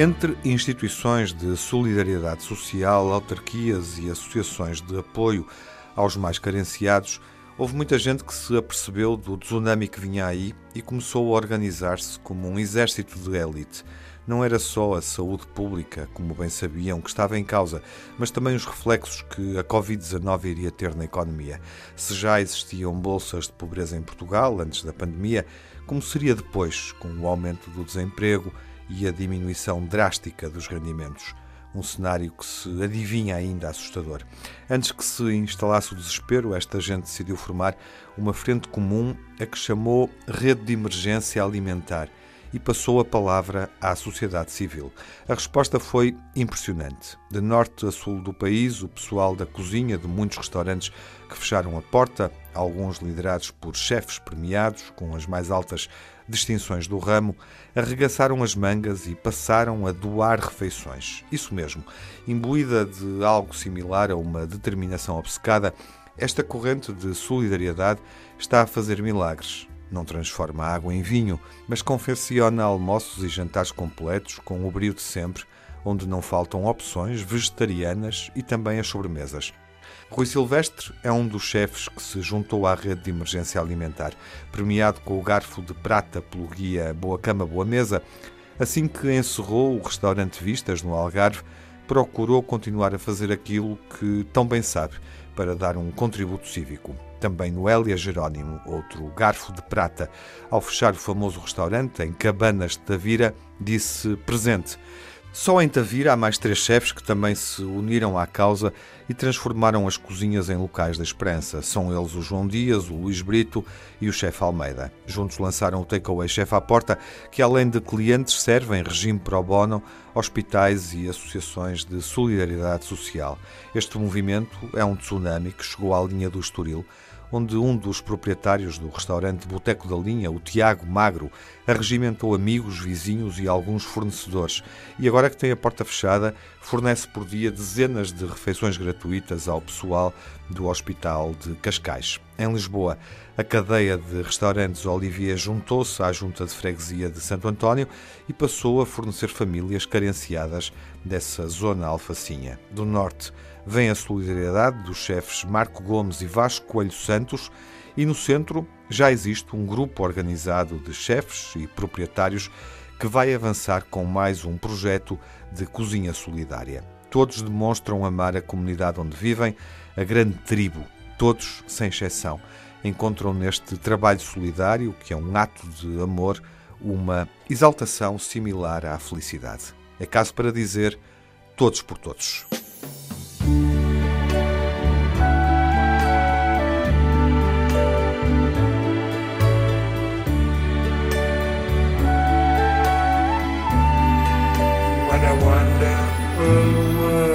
Entre instituições de solidariedade social, autarquias e associações de apoio aos mais carenciados, houve muita gente que se apercebeu do tsunami que vinha aí e começou a organizar-se como um exército de elite. Não era só a saúde pública, como bem sabiam, que estava em causa, mas também os reflexos que a Covid-19 iria ter na economia. Se já existiam bolsas de pobreza em Portugal antes da pandemia, como seria depois, com o aumento do desemprego, e a diminuição drástica dos rendimentos. Um cenário que se adivinha ainda assustador. Antes que se instalasse o desespero, esta gente decidiu formar uma frente comum a que chamou Rede de Emergência Alimentar e passou a palavra à sociedade civil. A resposta foi impressionante. De norte a sul do país, o pessoal da cozinha de muitos restaurantes que fecharam a porta, alguns liderados por chefes premiados com as mais altas distinções do ramo, arregaçaram as mangas e passaram a doar refeições. Isso mesmo, imbuída de algo similar a uma determinação obcecada, esta corrente de solidariedade está a fazer milagres. Não transforma água em vinho, mas confecciona almoços e jantares completos com o brio de sempre, onde não faltam opções vegetarianas e também as sobremesas. Rui Silvestre é um dos chefes que se juntou à rede de emergência alimentar, premiado com o garfo de prata pelo guia Boa Cama Boa Mesa. Assim que encerrou o restaurante Vistas, no Algarve, procurou continuar a fazer aquilo que tão bem sabe, para dar um contributo cívico. Também Noélia Jerónimo, outro garfo de prata, ao fechar o famoso restaurante em Cabanas de Tavira, disse presente. Só em Tavira há mais três chefes que também se uniram à causa e transformaram as cozinhas em locais da esperança. São eles o João Dias, o Luís Brito e o chefe Almeida. Juntos lançaram o Takeaway Chef à Porta, que além de clientes serve em regime pro bono hospitais e associações de solidariedade social. Este movimento é um tsunami que chegou à linha do Estoril, onde um dos proprietários do restaurante Boteco da Linha, o Tiago Magro, arregimentou amigos, vizinhos e alguns fornecedores. E agora que tem a porta fechada, fornece por dia dezenas de refeições gratuitas ao pessoal do Hospital de Cascais. Em Lisboa, a cadeia de restaurantes Olivier juntou-se à Junta de Freguesia de Santo António e passou a fornecer famílias carenciadas dessa zona alfacinha. Do norte, vem a solidariedade dos chefes Marco Gomes e Vasco Coelho Santos e no centro já existe um grupo organizado de chefes e proprietários que vai avançar com mais um projeto de cozinha solidária. Todos demonstram amar a comunidade onde vivem, a grande tribo, todos, sem exceção, encontram neste trabalho solidário, que é um ato de amor, uma exaltação similar à felicidade. É caso para dizer todos por todos. What a wonderful away.